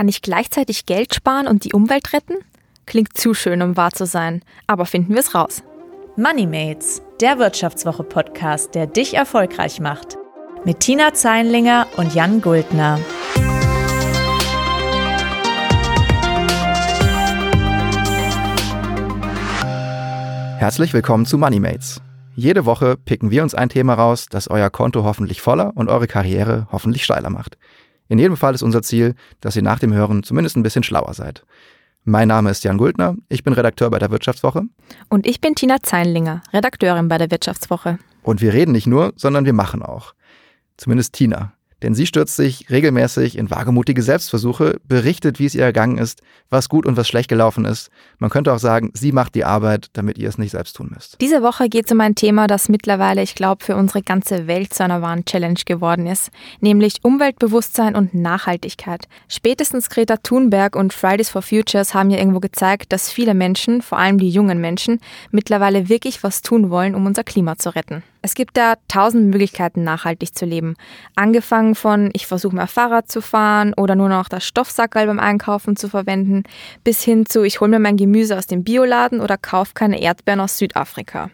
Kann ich gleichzeitig Geld sparen und die Umwelt retten? Klingt zu schön, um wahr zu sein. Aber finden wir es raus. Moneymates, der Wirtschaftswoche-Podcast, der dich erfolgreich macht. Mit Tina Zeinlinger und Jan Guldner. Herzlich willkommen zu Moneymates. Jede Woche picken wir uns ein Thema raus, das euer Konto hoffentlich voller und eure Karriere hoffentlich steiler macht. In jedem Fall ist unser Ziel, dass ihr nach dem Hören zumindest ein bisschen schlauer seid. Mein Name ist Jan Guldner, ich bin Redakteur bei der Wirtschaftswoche. Und ich bin Tina Zeinlinger, Redakteurin bei der Wirtschaftswoche. Und wir reden nicht nur, sondern wir machen auch. Zumindest Tina. Denn sie stürzt sich regelmäßig in wagemutige Selbstversuche, berichtet, wie es ihr ergangen ist, was gut und was schlecht gelaufen ist. Man könnte auch sagen, sie macht die Arbeit, damit ihr es nicht selbst tun müsst. Diese Woche geht es um ein Thema, das mittlerweile, ich glaube, für unsere ganze Welt zu einer wahren Challenge geworden ist, nämlich Umweltbewusstsein und Nachhaltigkeit. Spätestens Greta Thunberg und Fridays for Futures haben ja irgendwo gezeigt, dass viele Menschen, vor allem die jungen Menschen, mittlerweile wirklich was tun wollen, um unser Klima zu retten. Es gibt da tausend Möglichkeiten, nachhaltig zu leben. Angefangen von, ich versuche mehr Fahrrad zu fahren oder nur noch das Stoffsackerl beim Einkaufen zu verwenden, bis hin zu, ich hole mir mein Gemüse aus dem Bioladen oder kaufe keine Erdbeeren aus Südafrika.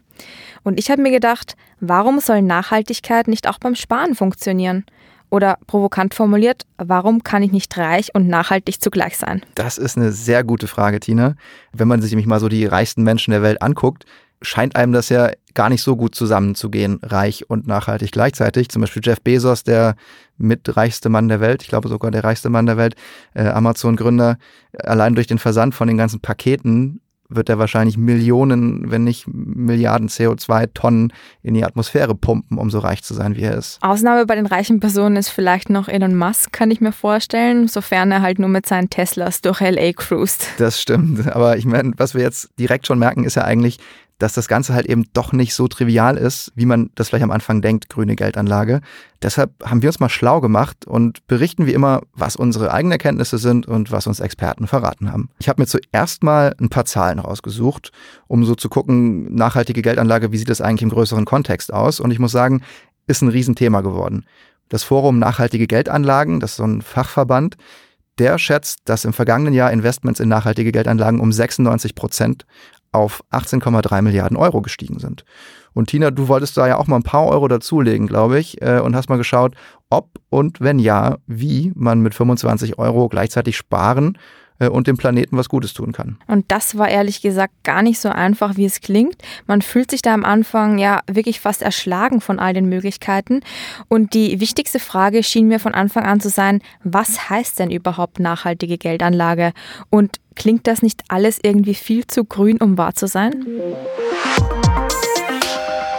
Und ich habe mir gedacht, warum soll Nachhaltigkeit nicht auch beim Sparen funktionieren? Oder provokant formuliert, warum kann ich nicht reich und nachhaltig zugleich sein? Das ist eine sehr gute Frage, Tina. Wenn man sich nämlich mal so die reichsten Menschen der Welt anguckt, scheint einem das ja gar nicht so gut zusammenzugehen, reich und nachhaltig gleichzeitig. Zum Beispiel Jeff Bezos, der mitreichste Mann der Welt, ich glaube sogar der reichste Mann der Welt, äh, Amazon-Gründer, allein durch den Versand von den ganzen Paketen wird er wahrscheinlich Millionen, wenn nicht Milliarden CO2-Tonnen in die Atmosphäre pumpen, um so reich zu sein, wie er ist. Ausnahme bei den reichen Personen ist vielleicht noch Elon Musk, kann ich mir vorstellen, sofern er halt nur mit seinen Teslas durch LA cruist. Das stimmt, aber ich meine, was wir jetzt direkt schon merken, ist ja eigentlich, dass das Ganze halt eben doch nicht so trivial ist, wie man das vielleicht am Anfang denkt, grüne Geldanlage. Deshalb haben wir uns mal schlau gemacht und berichten wie immer, was unsere eigenen Erkenntnisse sind und was uns Experten verraten haben. Ich habe mir zuerst mal ein paar Zahlen rausgesucht, um so zu gucken, nachhaltige Geldanlage, wie sieht das eigentlich im größeren Kontext aus? Und ich muss sagen, ist ein Riesenthema geworden. Das Forum Nachhaltige Geldanlagen, das ist so ein Fachverband, der schätzt, dass im vergangenen Jahr Investments in nachhaltige Geldanlagen um 96 Prozent auf 18,3 Milliarden Euro gestiegen sind. Und Tina, du wolltest da ja auch mal ein paar Euro dazulegen, glaube ich, äh, und hast mal geschaut, ob und wenn ja, wie man mit 25 Euro gleichzeitig sparen und dem Planeten was Gutes tun kann. Und das war ehrlich gesagt gar nicht so einfach, wie es klingt. Man fühlt sich da am Anfang ja wirklich fast erschlagen von all den Möglichkeiten. Und die wichtigste Frage schien mir von Anfang an zu sein, was heißt denn überhaupt nachhaltige Geldanlage? Und klingt das nicht alles irgendwie viel zu grün, um wahr zu sein?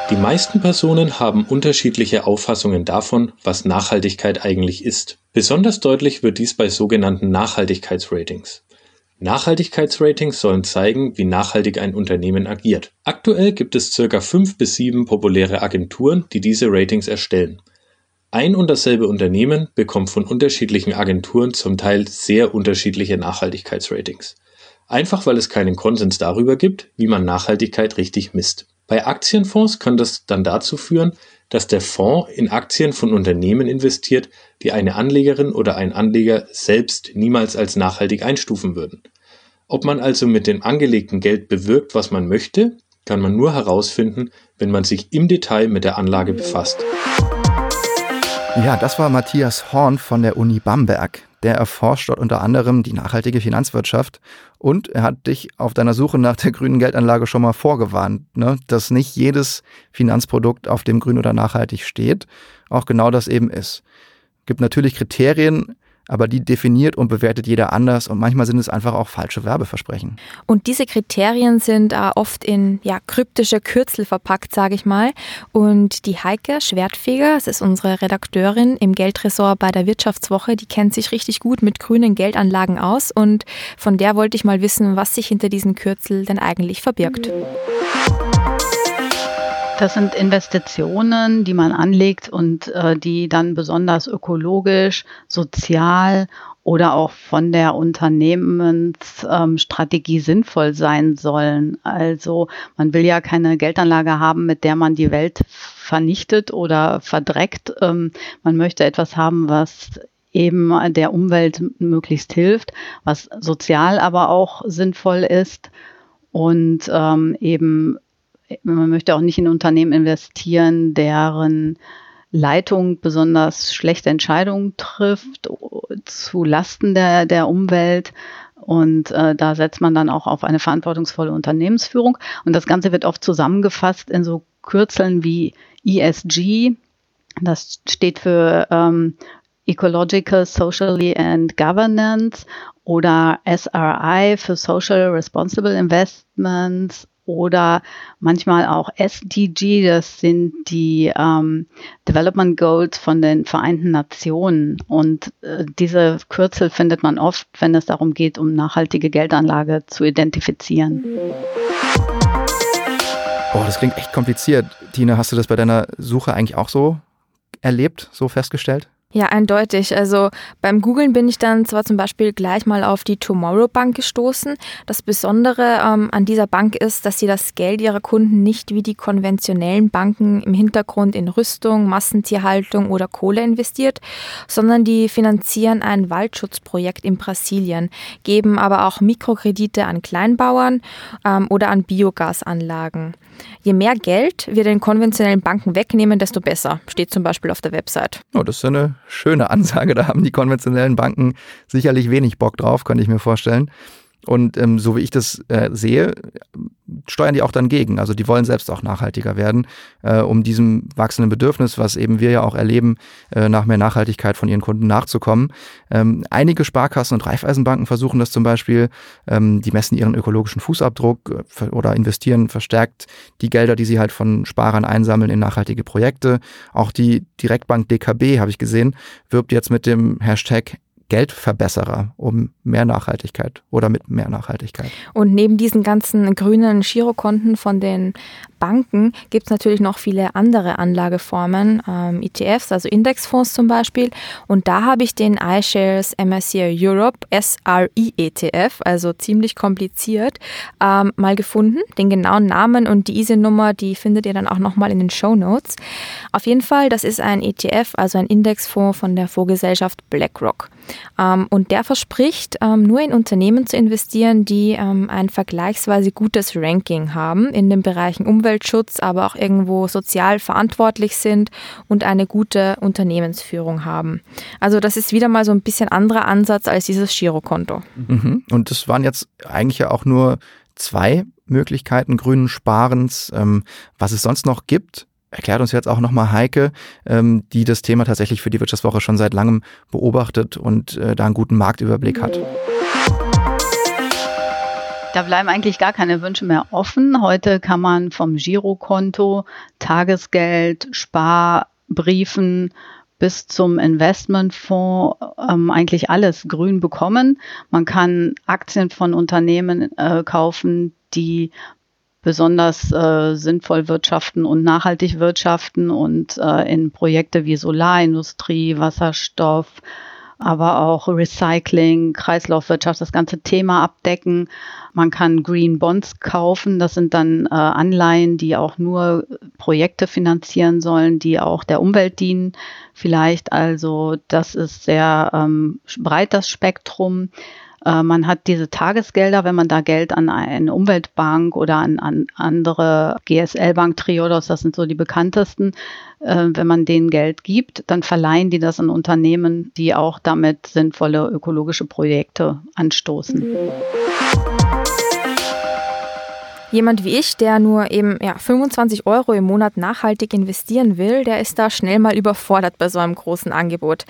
Die meisten Personen haben unterschiedliche Auffassungen davon, was Nachhaltigkeit eigentlich ist. Besonders deutlich wird dies bei sogenannten Nachhaltigkeitsratings. Nachhaltigkeitsratings sollen zeigen, wie nachhaltig ein Unternehmen agiert. Aktuell gibt es circa fünf bis sieben populäre Agenturen, die diese Ratings erstellen. Ein und dasselbe Unternehmen bekommt von unterschiedlichen Agenturen zum Teil sehr unterschiedliche Nachhaltigkeitsratings. Einfach weil es keinen Konsens darüber gibt, wie man Nachhaltigkeit richtig misst. Bei Aktienfonds kann das dann dazu führen, dass der Fonds in Aktien von Unternehmen investiert, die eine Anlegerin oder ein Anleger selbst niemals als nachhaltig einstufen würden. Ob man also mit dem angelegten Geld bewirkt, was man möchte, kann man nur herausfinden, wenn man sich im Detail mit der Anlage befasst. Ja, das war Matthias Horn von der Uni Bamberg. Der erforscht dort unter anderem die nachhaltige Finanzwirtschaft und er hat dich auf deiner Suche nach der grünen Geldanlage schon mal vorgewarnt, ne? dass nicht jedes Finanzprodukt auf dem grün oder nachhaltig steht, auch genau das eben ist. Gibt natürlich Kriterien, aber die definiert und bewertet jeder anders und manchmal sind es einfach auch falsche Werbeversprechen. Und diese Kriterien sind äh, oft in ja, kryptische Kürzel verpackt, sage ich mal. Und die Heike Schwertfeger, das ist unsere Redakteurin im Geldressort bei der Wirtschaftswoche, die kennt sich richtig gut mit grünen Geldanlagen aus und von der wollte ich mal wissen, was sich hinter diesen Kürzel denn eigentlich verbirgt. Das sind Investitionen, die man anlegt und äh, die dann besonders ökologisch, sozial oder auch von der Unternehmensstrategie ähm, sinnvoll sein sollen. Also man will ja keine Geldanlage haben, mit der man die Welt vernichtet oder verdreckt. Ähm, man möchte etwas haben, was eben der Umwelt möglichst hilft, was sozial aber auch sinnvoll ist und ähm, eben man möchte auch nicht in Unternehmen investieren, deren Leitung besonders schlechte Entscheidungen trifft zu Lasten der, der Umwelt. Und äh, da setzt man dann auch auf eine verantwortungsvolle Unternehmensführung. Und das Ganze wird oft zusammengefasst in so Kürzeln wie ESG. Das steht für ähm, Ecological, Socially and Governance oder SRI für Social Responsible Investments oder manchmal auch SDG, das sind die ähm, Development Goals von den Vereinten Nationen. Und äh, diese Kürzel findet man oft, wenn es darum geht, um nachhaltige Geldanlage zu identifizieren. Boah, das klingt echt kompliziert. Tina, hast du das bei deiner Suche eigentlich auch so erlebt, so festgestellt? Ja, eindeutig. Also beim Googlen bin ich dann zwar zum Beispiel gleich mal auf die Tomorrow Bank gestoßen. Das Besondere ähm, an dieser Bank ist, dass sie das Geld ihrer Kunden nicht wie die konventionellen Banken im Hintergrund in Rüstung, Massentierhaltung oder Kohle investiert, sondern die finanzieren ein Waldschutzprojekt in Brasilien, geben aber auch Mikrokredite an Kleinbauern ähm, oder an Biogasanlagen. Je mehr Geld wir den konventionellen Banken wegnehmen, desto besser, steht zum Beispiel auf der Website. Oh, das ist eine schöne Ansage. Da haben die konventionellen Banken sicherlich wenig Bock drauf, könnte ich mir vorstellen. Und ähm, so wie ich das äh, sehe, steuern die auch dann gegen. Also die wollen selbst auch nachhaltiger werden, äh, um diesem wachsenden Bedürfnis, was eben wir ja auch erleben, äh, nach mehr Nachhaltigkeit von ihren Kunden nachzukommen. Ähm, einige Sparkassen und Raiffeisenbanken versuchen das zum Beispiel. Ähm, die messen ihren ökologischen Fußabdruck äh, oder investieren verstärkt die Gelder, die sie halt von Sparern einsammeln, in nachhaltige Projekte. Auch die Direktbank DKB, habe ich gesehen, wirbt jetzt mit dem Hashtag Geldverbesserer um mehr Nachhaltigkeit oder mit mehr Nachhaltigkeit. Und neben diesen ganzen grünen Girokonten von den Banken gibt es natürlich noch viele andere Anlageformen, ähm, ETFs, also Indexfonds zum Beispiel. Und da habe ich den iShares MSCI Europe SRE ETF, also ziemlich kompliziert, ähm, mal gefunden. Den genauen Namen und die ISIN-Nummer, die findet ihr dann auch nochmal in den Show Notes. Auf jeden Fall, das ist ein ETF, also ein Indexfonds von der Vorgesellschaft BlackRock. Ähm, und der verspricht, ähm, nur in Unternehmen zu investieren, die ähm, ein vergleichsweise gutes Ranking haben in den Bereichen Umweltschutz, aber auch irgendwo sozial verantwortlich sind und eine gute Unternehmensführung haben. Also das ist wieder mal so ein bisschen anderer Ansatz als dieses Girokonto. Mhm. Und das waren jetzt eigentlich ja auch nur zwei Möglichkeiten grünen Sparens. was es sonst noch gibt, erklärt uns jetzt auch nochmal Heike, ähm, die das Thema tatsächlich für die Wirtschaftswoche schon seit langem beobachtet und äh, da einen guten Marktüberblick hat. Da bleiben eigentlich gar keine Wünsche mehr offen. Heute kann man vom Girokonto, Tagesgeld, Sparbriefen bis zum Investmentfonds ähm, eigentlich alles grün bekommen. Man kann Aktien von Unternehmen äh, kaufen, die besonders äh, sinnvoll wirtschaften und nachhaltig wirtschaften und äh, in Projekte wie Solarindustrie, Wasserstoff, aber auch Recycling, Kreislaufwirtschaft, das ganze Thema abdecken. Man kann Green Bonds kaufen. Das sind dann äh, Anleihen, die auch nur Projekte finanzieren sollen, die auch der Umwelt dienen. Vielleicht also, das ist sehr ähm, breit das Spektrum. Äh, man hat diese Tagesgelder, wenn man da Geld an eine Umweltbank oder an, an andere GSL-Bank, Triodos, das sind so die bekanntesten, äh, wenn man denen Geld gibt, dann verleihen die das an Unternehmen, die auch damit sinnvolle ökologische Projekte anstoßen. Jemand wie ich, der nur eben ja, 25 Euro im Monat nachhaltig investieren will, der ist da schnell mal überfordert bei so einem großen Angebot.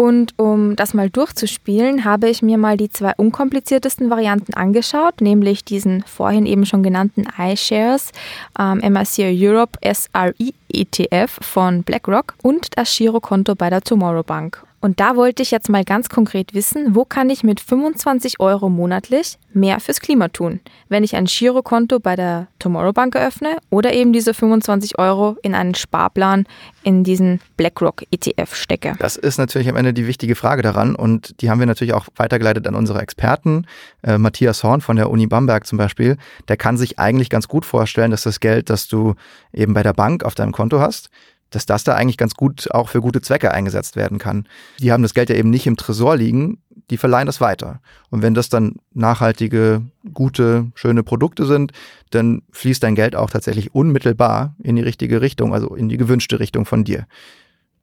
Und um das mal durchzuspielen, habe ich mir mal die zwei unkompliziertesten Varianten angeschaut, nämlich diesen vorhin eben schon genannten iShares ähm, MSCI Europe SRE ETF von BlackRock und das Girokonto bei der Tomorrow Bank. Und da wollte ich jetzt mal ganz konkret wissen, wo kann ich mit 25 Euro monatlich mehr fürs Klima tun, wenn ich ein Girokonto bei der Tomorrow Bank eröffne oder eben diese 25 Euro in einen Sparplan in diesen BlackRock ETF stecke. Das ist natürlich am Ende die wichtige Frage daran und die haben wir natürlich auch weitergeleitet an unsere Experten. Äh, Matthias Horn von der Uni Bamberg zum Beispiel, der kann sich eigentlich ganz gut vorstellen, dass das Geld, das du eben bei der Bank auf deinem Konto hast, dass das da eigentlich ganz gut auch für gute Zwecke eingesetzt werden kann. Die haben das Geld ja eben nicht im Tresor liegen, die verleihen das weiter. Und wenn das dann nachhaltige, gute, schöne Produkte sind, dann fließt dein Geld auch tatsächlich unmittelbar in die richtige Richtung, also in die gewünschte Richtung von dir.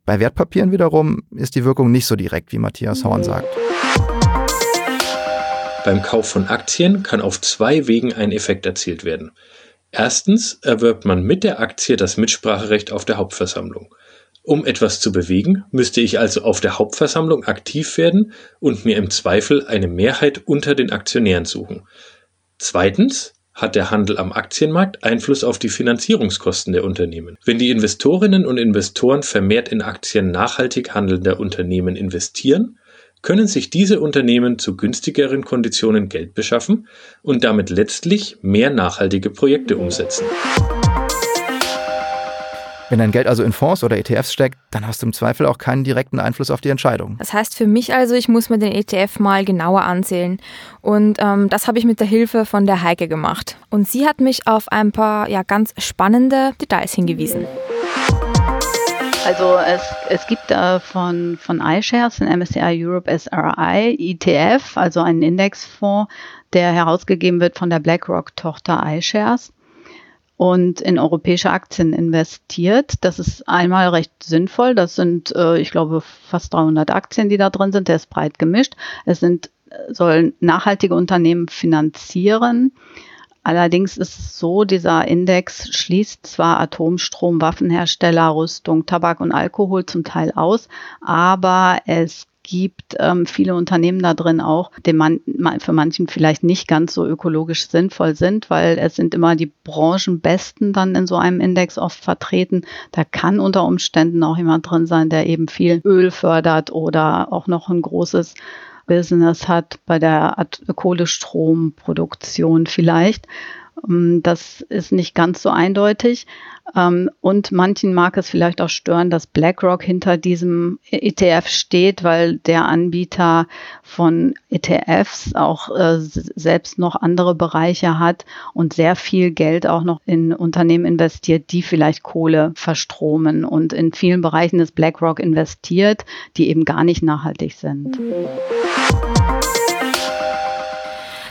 Bei Wertpapieren wiederum ist die Wirkung nicht so direkt, wie Matthias Horn sagt. Beim Kauf von Aktien kann auf zwei Wegen ein Effekt erzielt werden. Erstens erwirbt man mit der Aktie das Mitspracherecht auf der Hauptversammlung. Um etwas zu bewegen, müsste ich also auf der Hauptversammlung aktiv werden und mir im Zweifel eine Mehrheit unter den Aktionären suchen. Zweitens hat der Handel am Aktienmarkt Einfluss auf die Finanzierungskosten der Unternehmen. Wenn die Investorinnen und Investoren vermehrt in Aktien nachhaltig handelnder Unternehmen investieren, können sich diese Unternehmen zu günstigeren Konditionen Geld beschaffen und damit letztlich mehr nachhaltige Projekte umsetzen. Wenn dein Geld also in Fonds oder ETFs steckt, dann hast du im Zweifel auch keinen direkten Einfluss auf die Entscheidung. Das heißt für mich also, ich muss mir den ETF mal genauer ansehen. Und ähm, das habe ich mit der Hilfe von der Heike gemacht. Und sie hat mich auf ein paar ja, ganz spannende Details hingewiesen. Also es, es gibt äh, von, von iShares, den MSCI Europe SRI ETF, also einen Indexfonds, der herausgegeben wird von der BlackRock-Tochter iShares und in europäische Aktien investiert. Das ist einmal recht sinnvoll. Das sind, äh, ich glaube, fast 300 Aktien, die da drin sind. Der ist breit gemischt. Es sind, sollen nachhaltige Unternehmen finanzieren. Allerdings ist es so, dieser Index schließt zwar Atomstrom, Waffenhersteller, Rüstung, Tabak und Alkohol zum Teil aus, aber es gibt ähm, viele Unternehmen da drin auch, die man, für manchen vielleicht nicht ganz so ökologisch sinnvoll sind, weil es sind immer die Branchenbesten dann in so einem Index oft vertreten. Da kann unter Umständen auch jemand drin sein, der eben viel Öl fördert oder auch noch ein großes Business hat bei der Kohlestromproduktion vielleicht. Ähm, das ist nicht ganz so eindeutig. Ähm, und manchen mag es vielleicht auch stören, dass BlackRock hinter diesem ETF steht, weil der Anbieter von ETFs auch äh, selbst noch andere Bereiche hat und sehr viel Geld auch noch in Unternehmen investiert, die vielleicht Kohle verstromen. Und in vielen Bereichen ist BlackRock investiert, die eben gar nicht nachhaltig sind.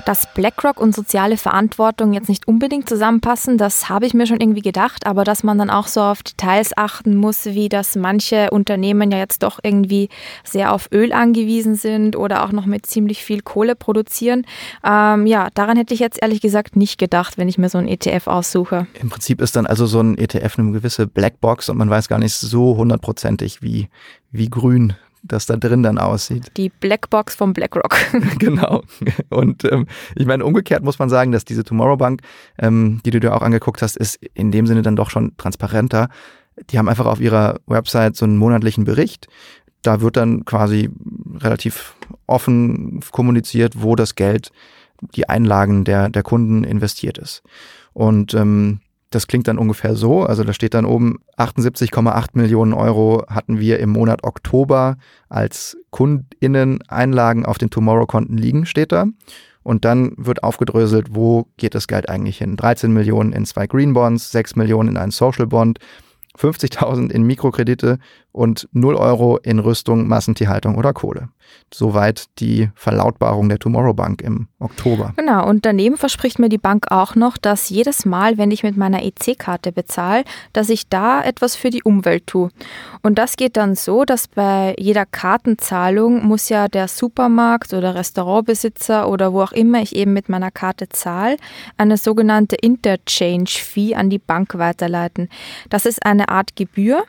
Dass BlackRock und soziale Verantwortung jetzt nicht unbedingt zusammenpassen, das habe ich mir schon irgendwie gedacht, aber dass man dann auch so auf Details achten muss, wie dass manche Unternehmen ja jetzt doch irgendwie sehr auf Öl angewiesen sind oder auch noch mit ziemlich viel Kohle produzieren. Ähm, ja, daran hätte ich jetzt ehrlich gesagt nicht gedacht, wenn ich mir so ein ETF aussuche. Im Prinzip ist dann also so ein ETF eine gewisse Blackbox und man weiß gar nicht so hundertprozentig, wie, wie grün das da drin dann aussieht. Die Blackbox vom BlackRock. genau. Und ähm, ich meine, umgekehrt muss man sagen, dass diese Tomorrow Bank, ähm, die du dir auch angeguckt hast, ist in dem Sinne dann doch schon transparenter. Die haben einfach auf ihrer Website so einen monatlichen Bericht. Da wird dann quasi relativ offen kommuniziert, wo das Geld, die Einlagen der, der Kunden investiert ist. Und ähm, das klingt dann ungefähr so. Also da steht dann oben 78,8 Millionen Euro hatten wir im Monat Oktober als KundInnen-Einlagen auf den Tomorrow-Konten liegen, steht da. Und dann wird aufgedröselt, wo geht das Geld eigentlich hin? 13 Millionen in zwei Green Bonds, 6 Millionen in einen Social Bond, 50.000 in Mikrokredite und 0 Euro in Rüstung, Massentierhaltung oder Kohle. Soweit die Verlautbarung der Tomorrow Bank im Oktober. Genau, und daneben verspricht mir die Bank auch noch, dass jedes Mal, wenn ich mit meiner EC-Karte bezahle, dass ich da etwas für die Umwelt tue. Und das geht dann so, dass bei jeder Kartenzahlung muss ja der Supermarkt oder Restaurantbesitzer oder wo auch immer ich eben mit meiner Karte zahle, eine sogenannte Interchange-Fee an die Bank weiterleiten. Das ist eine Art Gebühr,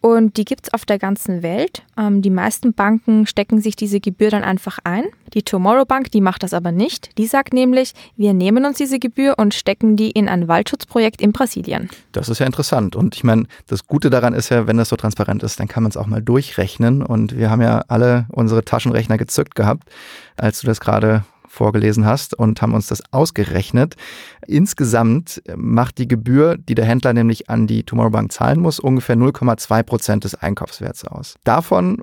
und die gibt es auf der ganzen Welt. Ähm, die meisten Banken stecken sich diese Gebühr dann einfach ein. Die Tomorrow Bank, die macht das aber nicht. Die sagt nämlich, wir nehmen uns diese Gebühr und stecken die in ein Waldschutzprojekt in Brasilien. Das ist ja interessant. Und ich meine, das Gute daran ist ja, wenn das so transparent ist, dann kann man es auch mal durchrechnen. Und wir haben ja alle unsere Taschenrechner gezückt gehabt, als du das gerade vorgelesen hast und haben uns das ausgerechnet. Insgesamt macht die Gebühr, die der Händler nämlich an die Tomorrow Bank zahlen muss, ungefähr 0,2 Prozent des Einkaufswerts aus. Davon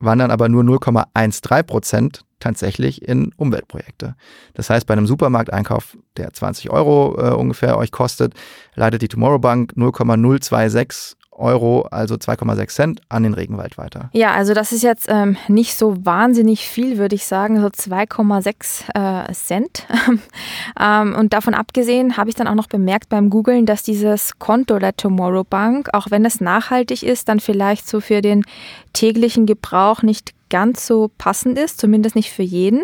wandern aber nur 0,13 Prozent tatsächlich in Umweltprojekte. Das heißt, bei einem Supermarkteinkauf, der 20 Euro äh, ungefähr euch kostet, leitet die Tomorrow Bank 0,026 Euro, also 2,6 Cent, an den Regenwald weiter. Ja, also das ist jetzt ähm, nicht so wahnsinnig viel, würde ich sagen, so 2,6 äh, Cent. ähm, und davon abgesehen habe ich dann auch noch bemerkt beim Googlen, dass dieses Konto der Tomorrow Bank, auch wenn es nachhaltig ist, dann vielleicht so für den täglichen Gebrauch nicht ganz so passend ist, zumindest nicht für jeden.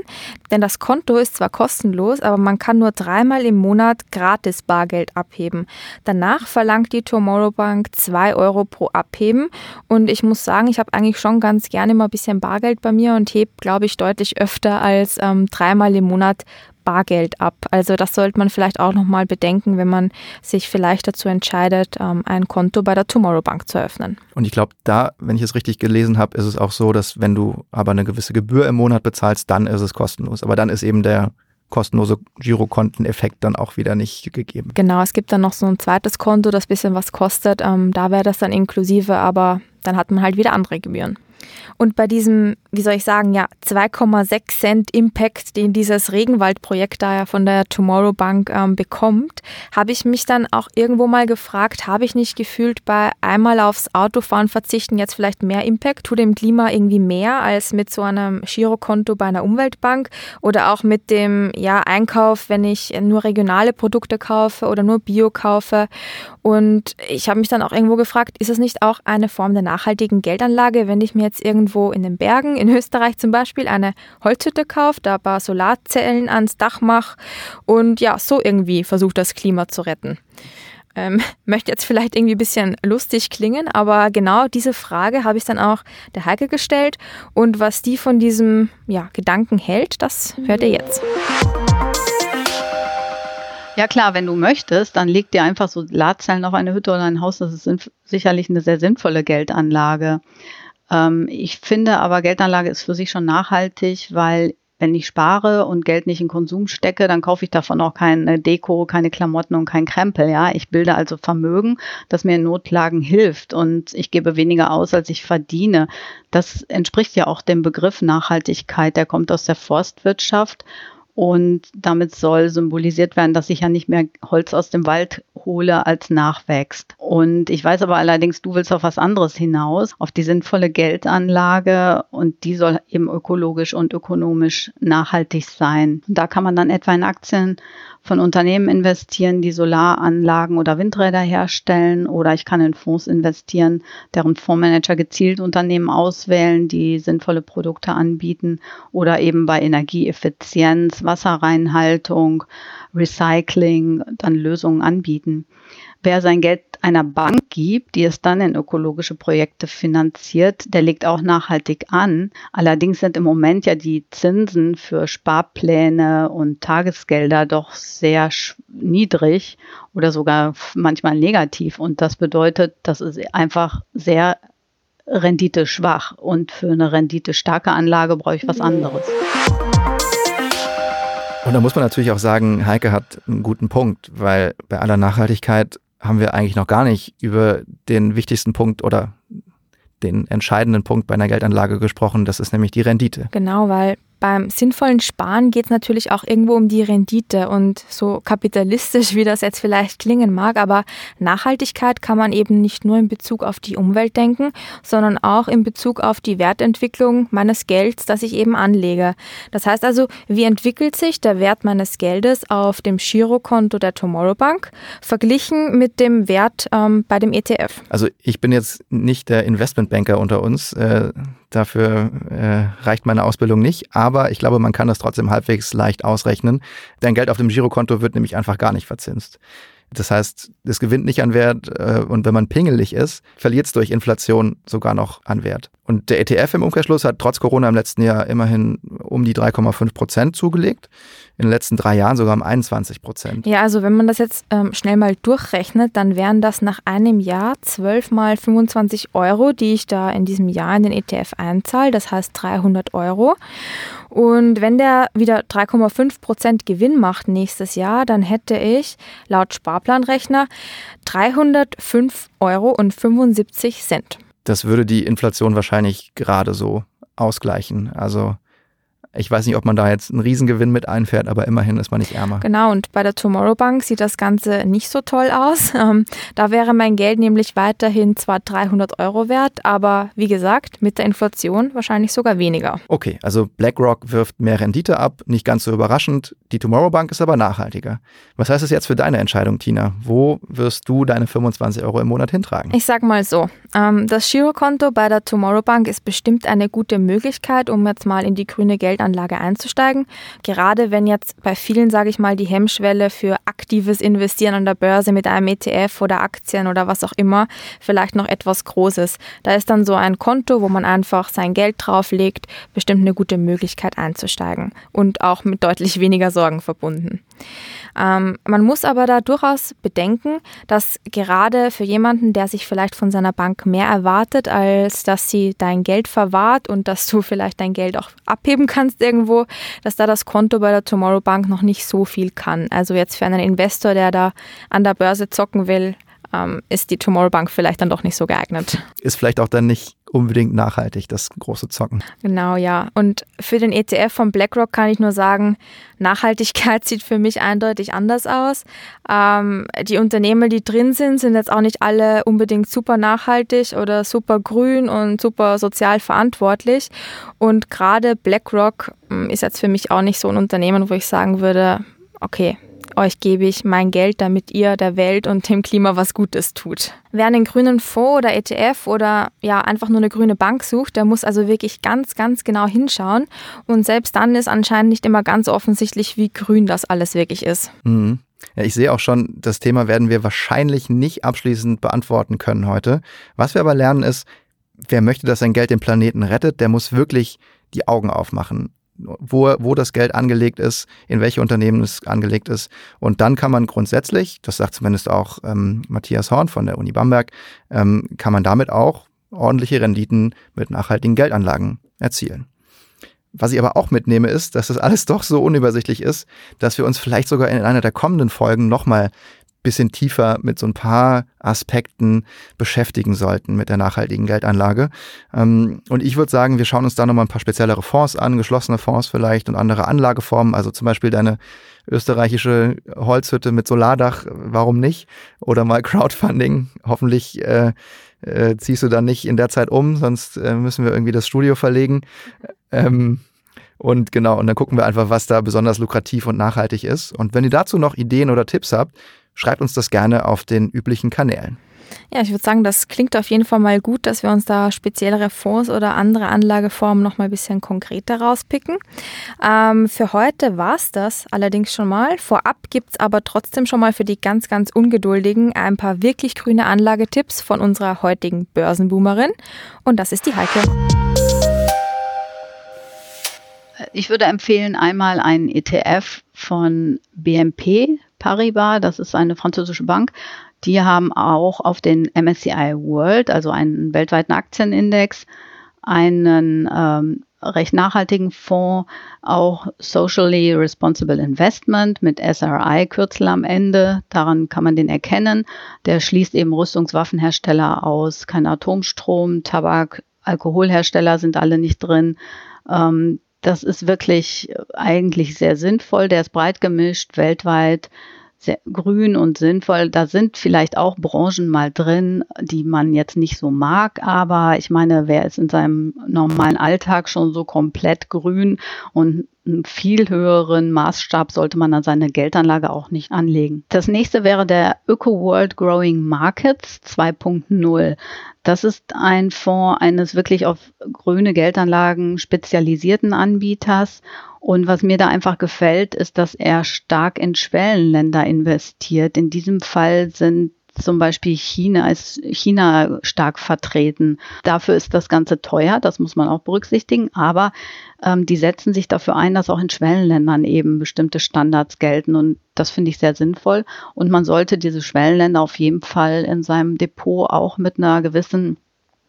Denn das Konto ist zwar kostenlos, aber man kann nur dreimal im Monat gratis Bargeld abheben. Danach verlangt die Tomorrow Bank zwei Euro pro Abheben. Und ich muss sagen, ich habe eigentlich schon ganz gerne mal ein bisschen Bargeld bei mir und heb, glaube ich, deutlich öfter als ähm, dreimal im Monat Bargeld ab. Also das sollte man vielleicht auch nochmal bedenken, wenn man sich vielleicht dazu entscheidet, ähm, ein Konto bei der Tomorrow Bank zu eröffnen. Und ich glaube, da, wenn ich es richtig gelesen habe, ist es auch so, dass wenn du aber eine gewisse Gebühr im Monat bezahlst, dann ist es kostenlos. Aber dann ist eben der kostenlose Girokonteneffekt dann auch wieder nicht gegeben. Genau, es gibt dann noch so ein zweites Konto, das bisschen was kostet. Ähm, da wäre das dann inklusive, aber dann hat man halt wieder andere Gebühren. Und bei diesem, wie soll ich sagen, ja, 2,6 Cent Impact, den dieses Regenwaldprojekt da ja von der Tomorrow Bank ähm, bekommt, habe ich mich dann auch irgendwo mal gefragt, habe ich nicht gefühlt bei einmal aufs Autofahren verzichten jetzt vielleicht mehr Impact, tut dem Klima irgendwie mehr als mit so einem Girokonto bei einer Umweltbank? Oder auch mit dem ja, Einkauf, wenn ich nur regionale Produkte kaufe oder nur Bio kaufe. Und ich habe mich dann auch irgendwo gefragt, ist es nicht auch eine Form der nachhaltigen Geldanlage, wenn ich mir jetzt irgendwo in den Bergen, in Österreich zum Beispiel, eine Holzhütte kaufe, da ein paar Solarzellen ans Dach mache und ja, so irgendwie versuche das Klima zu retten. Ähm, möchte jetzt vielleicht irgendwie ein bisschen lustig klingen, aber genau diese Frage habe ich dann auch der Heike gestellt und was die von diesem ja, Gedanken hält, das hört ihr jetzt. Ja klar, wenn du möchtest, dann leg dir einfach so Solarzellen auf eine Hütte oder ein Haus. Das ist sicherlich eine sehr sinnvolle Geldanlage. Ähm, ich finde aber, Geldanlage ist für sich schon nachhaltig, weil wenn ich spare und Geld nicht in Konsum stecke, dann kaufe ich davon auch keine Deko, keine Klamotten und kein Krempel. Ja, ich bilde also Vermögen, das mir in Notlagen hilft und ich gebe weniger aus, als ich verdiene. Das entspricht ja auch dem Begriff Nachhaltigkeit. Der kommt aus der Forstwirtschaft und damit soll symbolisiert werden, dass ich ja nicht mehr Holz aus dem Wald hole als nachwächst. Und ich weiß aber allerdings, du willst auf was anderes hinaus, auf die sinnvolle Geldanlage und die soll eben ökologisch und ökonomisch nachhaltig sein. Da kann man dann etwa in Aktien von Unternehmen investieren, die Solaranlagen oder Windräder herstellen oder ich kann in Fonds investieren, deren Fondsmanager gezielt Unternehmen auswählen, die sinnvolle Produkte anbieten oder eben bei Energieeffizienz, Wasserreinhaltung, Recycling dann Lösungen anbieten. Wer sein Geld einer Bank gibt, die es dann in ökologische Projekte finanziert, der legt auch nachhaltig an. Allerdings sind im Moment ja die Zinsen für Sparpläne und Tagesgelder doch sehr niedrig oder sogar manchmal negativ. Und das bedeutet, das ist einfach sehr renditeschwach. Und für eine renditestarke Anlage brauche ich was anderes. Und da muss man natürlich auch sagen, Heike hat einen guten Punkt, weil bei aller Nachhaltigkeit haben wir eigentlich noch gar nicht über den wichtigsten Punkt oder den entscheidenden Punkt bei einer Geldanlage gesprochen. Das ist nämlich die Rendite. Genau, weil beim sinnvollen Sparen geht es natürlich auch irgendwo um die Rendite und so kapitalistisch, wie das jetzt vielleicht klingen mag, aber Nachhaltigkeit kann man eben nicht nur in Bezug auf die Umwelt denken, sondern auch in Bezug auf die Wertentwicklung meines Gelds, das ich eben anlege. Das heißt also, wie entwickelt sich der Wert meines Geldes auf dem Girokonto der Tomorrow Bank verglichen mit dem Wert ähm, bei dem ETF? Also ich bin jetzt nicht der Investmentbanker unter uns. Äh, Dafür äh, reicht meine Ausbildung nicht, aber ich glaube, man kann das trotzdem halbwegs leicht ausrechnen. Dein Geld auf dem Girokonto wird nämlich einfach gar nicht verzinst. Das heißt, es gewinnt nicht an Wert äh, und wenn man pingelig ist, verliert es durch Inflation sogar noch an Wert. Und der ETF im Umkehrschluss hat trotz Corona im letzten Jahr immerhin um die 3,5 Prozent zugelegt. In den letzten drei Jahren sogar um 21 Prozent. Ja, also wenn man das jetzt ähm, schnell mal durchrechnet, dann wären das nach einem Jahr 12 mal 25 Euro, die ich da in diesem Jahr in den ETF einzahle. Das heißt 300 Euro. Und wenn der wieder 3,5 Prozent Gewinn macht nächstes Jahr, dann hätte ich laut Sparplanrechner 305 Euro und 75 Cent. Das würde die Inflation wahrscheinlich gerade so ausgleichen. Also Ich weiß nicht, ob man da jetzt einen Riesengewinn mit einfährt, aber immerhin ist man nicht ärmer. Genau, und bei der Tomorrow Bank sieht das Ganze nicht so toll aus. Ähm, da wäre mein Geld nämlich weiterhin zwar 300 Euro wert, aber wie gesagt, mit der Inflation wahrscheinlich sogar weniger. Okay, also BlackRock wirft mehr Rendite ab, nicht ganz so überraschend. Die Tomorrow Bank ist aber nachhaltiger. Was heißt das jetzt für deine Entscheidung, Tina? Wo wirst du deine 25 Euro im Monat hintragen? Ich sag mal so, ähm, das Girokonto bei der Tomorrow Bank ist bestimmt eine gute Möglichkeit, um jetzt mal in die grüne Geldanlage einzusteigen. Gerade wenn jetzt bei vielen, sage ich mal, die Hemmschwelle für aktives Investieren an der Börse mit einem ETF oder Aktien oder was auch immer vielleicht noch etwas groß ist. Da ist dann so ein Konto, wo man einfach sein Geld drauflegt, bestimmt eine gute Möglichkeit einzusteigen und auch mit deutlich weniger Sorgen verbunden. Ähm, man muss aber da durchaus bedenken, dass gerade für jemanden, der sich vielleicht von seiner Bank mehr erwartet, als dass sie dein Geld verwahrt und dass du vielleicht dein Geld auch abheben kannst irgendwo, dass da das Konto bei der Tomorrow Bank noch nicht so viel kann. Also jetzt für einen Investor, der da an der Börse zocken will, ähm, ist die Tomorrow Bank vielleicht dann doch nicht so geeignet. Ist vielleicht auch dann nicht unbedingt nachhaltig, das große Zocken. Genau, ja. Und für den ETF von BlackRock kann ich nur sagen, Nachhaltigkeit sieht für mich eindeutig anders aus. Ähm, die Unternehmen, die drin sind, sind jetzt auch nicht alle unbedingt super nachhaltig oder super grün und super sozial verantwortlich. Und gerade BlackRock ähm, ist jetzt für mich auch nicht so ein Unternehmen, wo ich sagen würde, okay, euch gebe ich mein Geld, damit ihr der Welt und dem Klima was Gutes tut. Wer einen grünen Fonds oder ETF oder ja einfach nur eine grüne Bank sucht, der muss also wirklich ganz, ganz genau hinschauen. Und selbst dann ist anscheinend nicht immer ganz offensichtlich, wie grün das alles wirklich ist. Mhm. Ja, ich sehe auch schon, das Thema werden wir wahrscheinlich nicht abschließend beantworten können heute. Was wir aber lernen ist, wer möchte, dass sein Geld den Planeten rettet, der muss wirklich die Augen aufmachen wo, wo das Geld angelegt ist, in welche Unternehmen es angelegt ist. Und dann kann man grundsätzlich, das sagt zumindest auch ähm, Matthias Horn von der Uni Bamberg, ähm, kann man damit auch ordentliche Renditen mit nachhaltigen Geldanlagen erzielen. Was ich aber auch mitnehme, ist, dass das alles doch so unübersichtlich ist, dass wir uns vielleicht sogar in einer der kommenden Folgen nochmal bisschen tiefer mit so ein paar Aspekten beschäftigen sollten mit der nachhaltigen Geldanlage. Ähm, und ich würde sagen, wir schauen uns da nochmal ein paar speziellere Fonds an, geschlossene Fonds vielleicht und andere Anlageformen, also zum Beispiel deine österreichische Holzhütte mit Solardach, warum nicht? Oder mal Crowdfunding. Hoffentlich äh, äh, ziehst du dann nicht in der Zeit um, sonst äh, müssen wir irgendwie das Studio verlegen. Ähm, und genau, und dann gucken wir einfach, was da besonders lukrativ und nachhaltig ist. Und wenn ihr dazu noch Ideen oder Tipps habt, schreibt uns das gerne auf den üblichen Kanälen. Ja, ich würde sagen, das klingt auf jeden Fall mal gut, dass wir uns da speziellere Fonds oder andere Anlageformen noch mal ein bisschen konkreter rauspicken. Ähm, für heute war es das allerdings schon mal. Vorab gibt es aber trotzdem schon mal für die ganz, ganz Ungeduldigen ein paar wirklich grüne Anlagetipps von unserer heutigen Börsenboomerin. Und das ist die Heike. Ich würde empfehlen, einmal einen ETF von BMP Paribas, das ist eine französische Bank, die haben auch auf den MSCI World, also einen weltweiten Aktienindex, einen ähm, recht nachhaltigen Fonds, auch Socially Responsible Investment mit SRI-Kürzel am Ende. Daran kann man den erkennen. Der schließt eben Rüstungswaffenhersteller aus, kein Atomstrom, Tabak, Alkoholhersteller sind alle nicht drin. Ähm, das ist wirklich eigentlich sehr sinnvoll. Der ist breit gemischt, weltweit sehr grün und sinnvoll. Da sind vielleicht auch Branchen mal drin, die man jetzt nicht so mag, aber ich meine, wer ist in seinem normalen Alltag schon so komplett grün und einen viel höheren Maßstab sollte man an seine Geldanlage auch nicht anlegen. Das nächste wäre der Öko World Growing Markets 2.0. Das ist ein Fonds eines wirklich auf grüne Geldanlagen spezialisierten Anbieters und was mir da einfach gefällt, ist, dass er stark in Schwellenländer investiert. In diesem Fall sind zum Beispiel China ist China stark vertreten. Dafür ist das Ganze teuer, das muss man auch berücksichtigen, aber ähm, die setzen sich dafür ein, dass auch in Schwellenländern eben bestimmte Standards gelten und das finde ich sehr sinnvoll. Und man sollte diese Schwellenländer auf jeden Fall in seinem Depot auch mit einer gewissen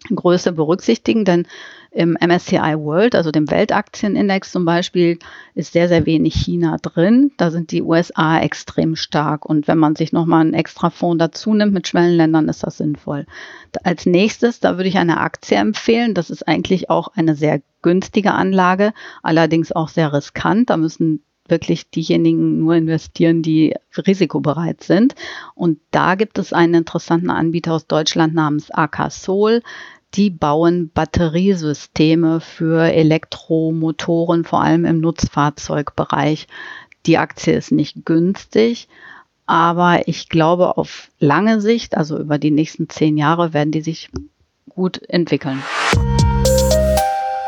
Größe berücksichtigen, denn Im MSCI World, also dem Weltaktienindex zum Beispiel, ist sehr, sehr wenig China drin. Da sind die USA extrem stark. Und wenn man sich nochmal einen extra Fonds dazu nimmt mit Schwellenländern, ist das sinnvoll. Als nächstes, da würde ich eine Aktie empfehlen. Das ist eigentlich auch eine sehr günstige Anlage, allerdings auch sehr riskant. Da müssen wirklich diejenigen nur investieren, die risikobereit sind. Und da gibt es einen interessanten Anbieter aus Deutschland namens AK Sol. Die bauen Batteriesysteme für Elektromotoren, vor allem im Nutzfahrzeugbereich. Die Aktie ist nicht günstig, aber ich glaube, auf lange Sicht, also über die nächsten zehn Jahre, werden die sich gut entwickeln.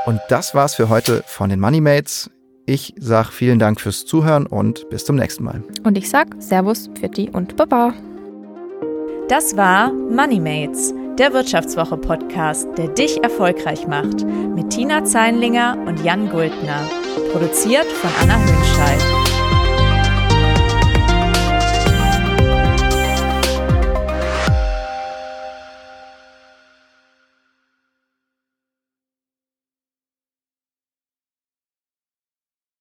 Und das war's für heute von den Moneymates. Ich sage vielen Dank fürs Zuhören und bis zum nächsten Mal. Und ich sag Servus, Pfitti und Baba. Das war Moneymates, der Wirtschaftswoche-Podcast, der dich erfolgreich macht. Mit Tina Zeinlinger und Jan Guldner. Produziert von Anna Hönscheid.